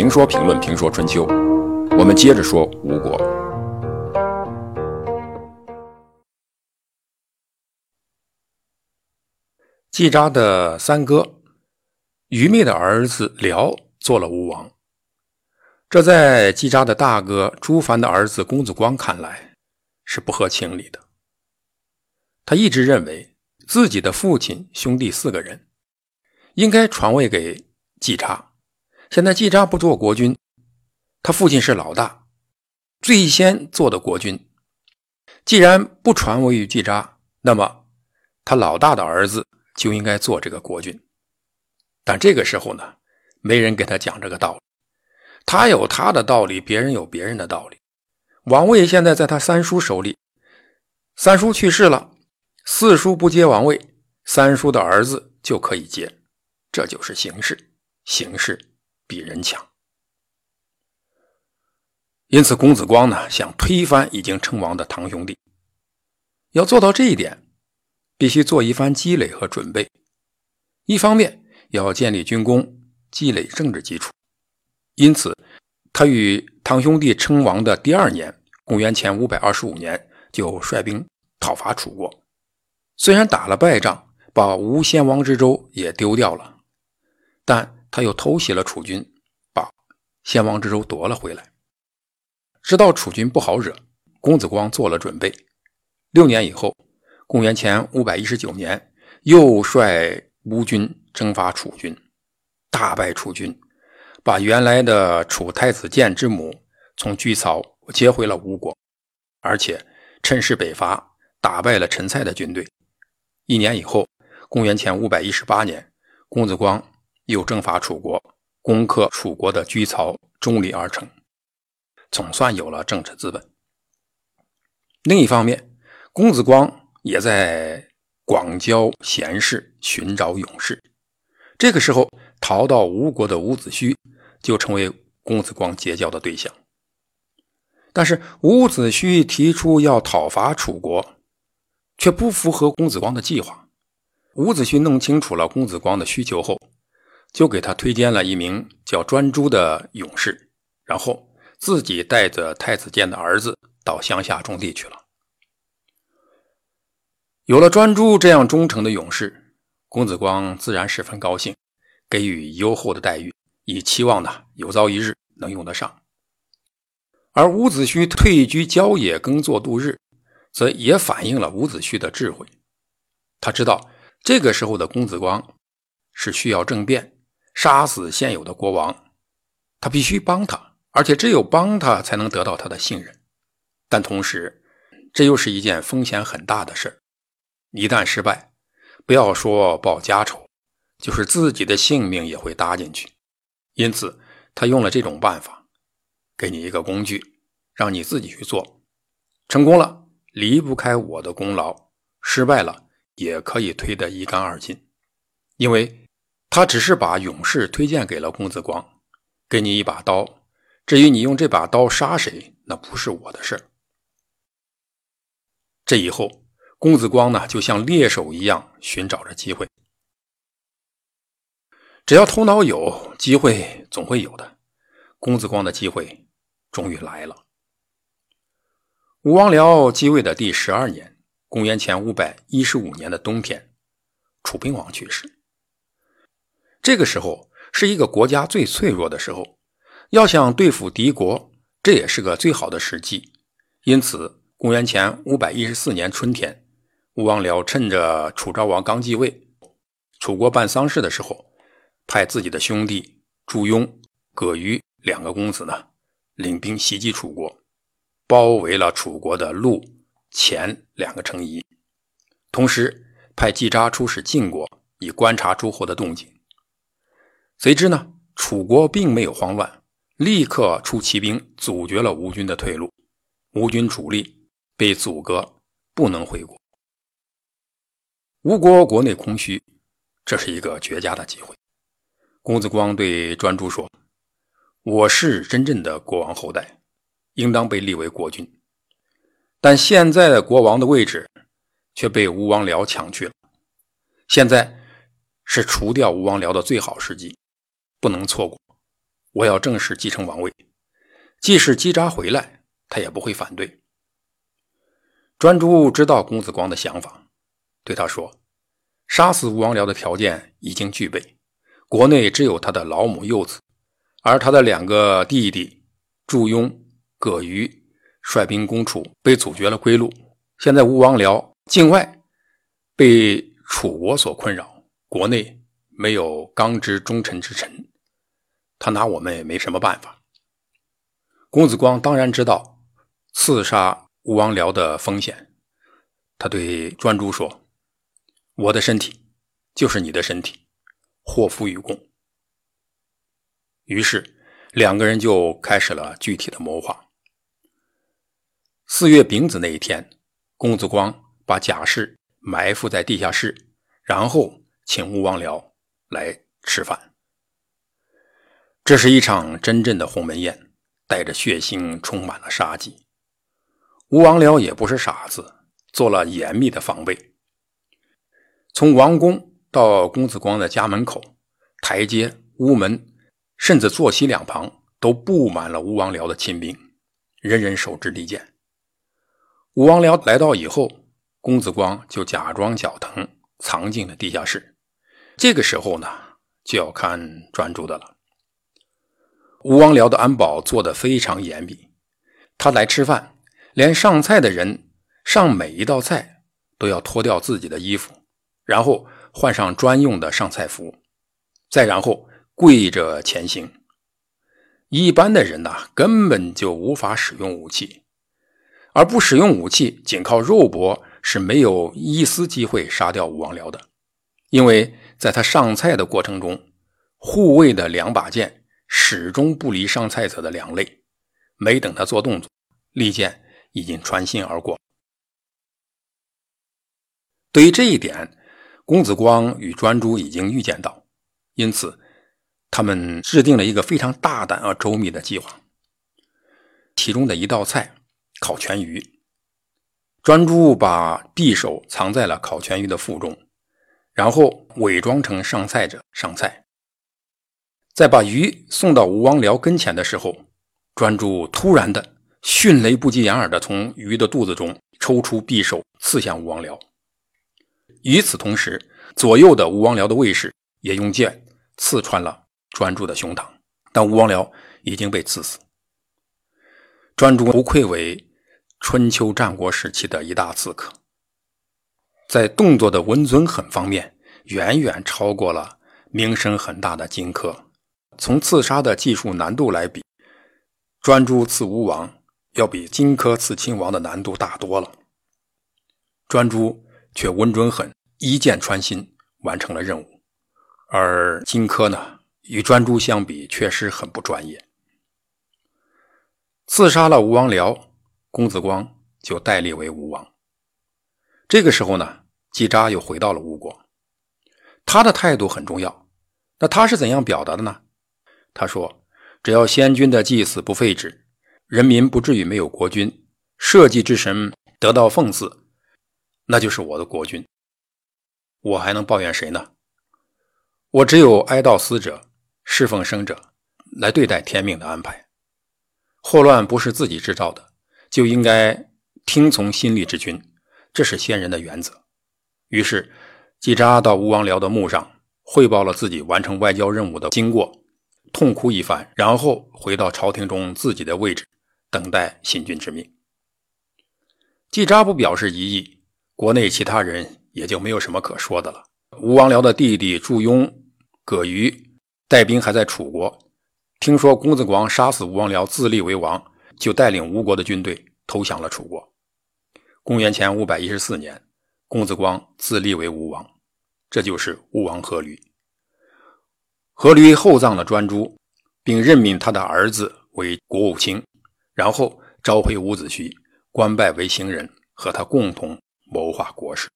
评说评论评说春秋，我们接着说吴国。季札的三哥愚昧的儿子辽做了吴王，这在季札的大哥朱凡的儿子公子光看来是不合情理的。他一直认为自己的父亲兄弟四个人应该传位给季札。现在季札不做国君，他父亲是老大，最先做的国君。既然不传位于季札，那么他老大的儿子就应该做这个国君。但这个时候呢，没人给他讲这个道理。他有他的道理，别人有别人的道理。王位现在在他三叔手里，三叔去世了，四叔不接王位，三叔的儿子就可以接，这就是形势，形势。比人强，因此公子光呢想推翻已经称王的堂兄弟。要做到这一点，必须做一番积累和准备。一方面要建立军功，积累政治基础。因此，他与堂兄弟称王的第二年，公元前五百二十五年，就率兵讨伐楚国。虽然打了败仗，把吴先王之州也丢掉了，但。他又偷袭了楚军，把先王之州夺了回来。知道楚军不好惹，公子光做了准备。六年以后，公元前五百一十九年，又率吴军征伐楚军，大败楚军，把原来的楚太子建之母从居曹接回了吴国，而且趁势北伐，打败了陈蔡的军队。一年以后，公元前五百一十八年，公子光。又征伐楚国，攻克楚国的居曹，中离而成，总算有了政治资本。另一方面，公子光也在广交贤士，寻找勇士。这个时候，逃到吴国的伍子胥就成为公子光结交的对象。但是，伍子胥提出要讨伐楚国，却不符合公子光的计划。伍子胥弄清楚了公子光的需求后，就给他推荐了一名叫专诸的勇士，然后自己带着太子建的儿子到乡下种地去了。有了专诸这样忠诚的勇士，公子光自然十分高兴，给予优厚的待遇，以期望呢有朝一日能用得上。而伍子胥退居郊野耕作度日，则也反映了伍子胥的智慧。他知道这个时候的公子光是需要政变。杀死现有的国王，他必须帮他，而且只有帮他才能得到他的信任。但同时，这又是一件风险很大的事一旦失败，不要说报家仇，就是自己的性命也会搭进去。因此，他用了这种办法，给你一个工具，让你自己去做。成功了，离不开我的功劳；失败了，也可以推得一干二净，因为。他只是把勇士推荐给了公子光，给你一把刀。至于你用这把刀杀谁，那不是我的事这以后，公子光呢，就像猎手一样寻找着机会。只要头脑有，机会总会有的。公子光的机会终于来了。吴王僚继位的第十二年，公元前五百一十五年的冬天，楚平王去世。这个时候是一个国家最脆弱的时候，要想对付敌国，这也是个最好的时机。因此，公元前五百一十四年春天，吴王僚趁着楚昭王刚继位，楚国办丧事的时候，派自己的兄弟祝庸、葛瑜两个公子呢，领兵袭击楚国，包围了楚国的陆、前两个城邑，同时派季札出使晋国，以观察诸侯的动静。随之呢，楚国并没有慌乱，立刻出骑兵阻绝了吴军的退路，吴军主力被阻隔，不能回国。吴国国内空虚，这是一个绝佳的机会。公子光对专诸说：“我是真正的国王后代，应当被立为国君，但现在的国王的位置却被吴王僚抢去了。现在是除掉吴王僚的最好时机。”不能错过，我要正式继承王位，即使姬札回来，他也不会反对。专诸知道公子光的想法，对他说：“杀死吴王僚的条件已经具备，国内只有他的老母幼子，而他的两个弟弟祝庸、葛瑜率兵攻楚，被阻绝了归路。现在吴王僚境外被楚国所困扰，国内没有刚直忠臣之臣，他拿我们也没什么办法。”公子光当然知道刺杀。吴王僚的风险，他对专诸说：“我的身体就是你的身体，祸福与共。”于是两个人就开始了具体的谋划。四月丙子那一天，公子光把贾氏埋伏在地下室，然后请吴王僚来吃饭。这是一场真正的鸿门宴，带着血腥，充满了杀机。吴王僚也不是傻子，做了严密的防备。从王宫到公子光的家门口，台阶、屋门，甚至坐席两旁，都布满了吴王僚的亲兵，人人手执利剑。吴王僚来到以后，公子光就假装脚疼，藏进了地下室。这个时候呢，就要看专诸的了。吴王僚的安保做得非常严密，他来吃饭。连上菜的人上每一道菜都要脱掉自己的衣服，然后换上专用的上菜服，再然后跪着前行。一般的人呐，根本就无法使用武器，而不使用武器，仅靠肉搏是没有一丝机会杀掉吴王僚的，因为在他上菜的过程中，护卫的两把剑始终不离上菜者的两肋，没等他做动作，利剑。已经穿心而过。对于这一点，公子光与专诸已经预见到，因此他们制定了一个非常大胆而周密的计划。其中的一道菜烤全鱼，专诸把匕首藏在了烤全鱼的腹中，然后伪装成上菜者上菜，在把鱼送到吴王僚跟前的时候，专诸突然的。迅雷不及掩耳的从鱼的肚子中抽出匕首，刺向吴王僚。与此同时，左右的吴王僚的卫士也用剑刺穿了专诸的胸膛，但吴王僚已经被刺死。专诸不愧为春秋战国时期的一大刺客，在动作的稳准狠方面，远远超过了名声很大的荆轲。从刺杀的技术难度来比，专诸刺吴王。要比荆轲刺秦王的难度大多了，专诸却稳准狠，一箭穿心完成了任务。而荆轲呢，与专诸相比，确实很不专业。刺杀了吴王僚，公子光就代立为吴王。这个时候呢，季札又回到了吴国，他的态度很重要。那他是怎样表达的呢？他说：“只要先君的祭祀不废止。”人民不至于没有国君，社稷之神得到奉祀，那就是我的国君。我还能抱怨谁呢？我只有哀悼死者，侍奉生者，来对待天命的安排。祸乱不是自己制造的，就应该听从心力之君，这是先人的原则。于是，季札到吴王僚的墓上汇报了自己完成外交任务的经过，痛哭一番，然后回到朝廷中自己的位置。等待新君之命。季札不表示异议，国内其他人也就没有什么可说的了。吴王僚的弟弟祝庸、葛瑜带兵还在楚国，听说公子光杀死吴王僚，自立为王，就带领吴国的军队投降了楚国。公元前五百一十四年，公子光自立为吴王，这就是吴王阖闾。阖闾厚葬了专诸，并任命他的儿子为国务卿。然后召回伍子胥，官拜为行人，和他共同谋划国事。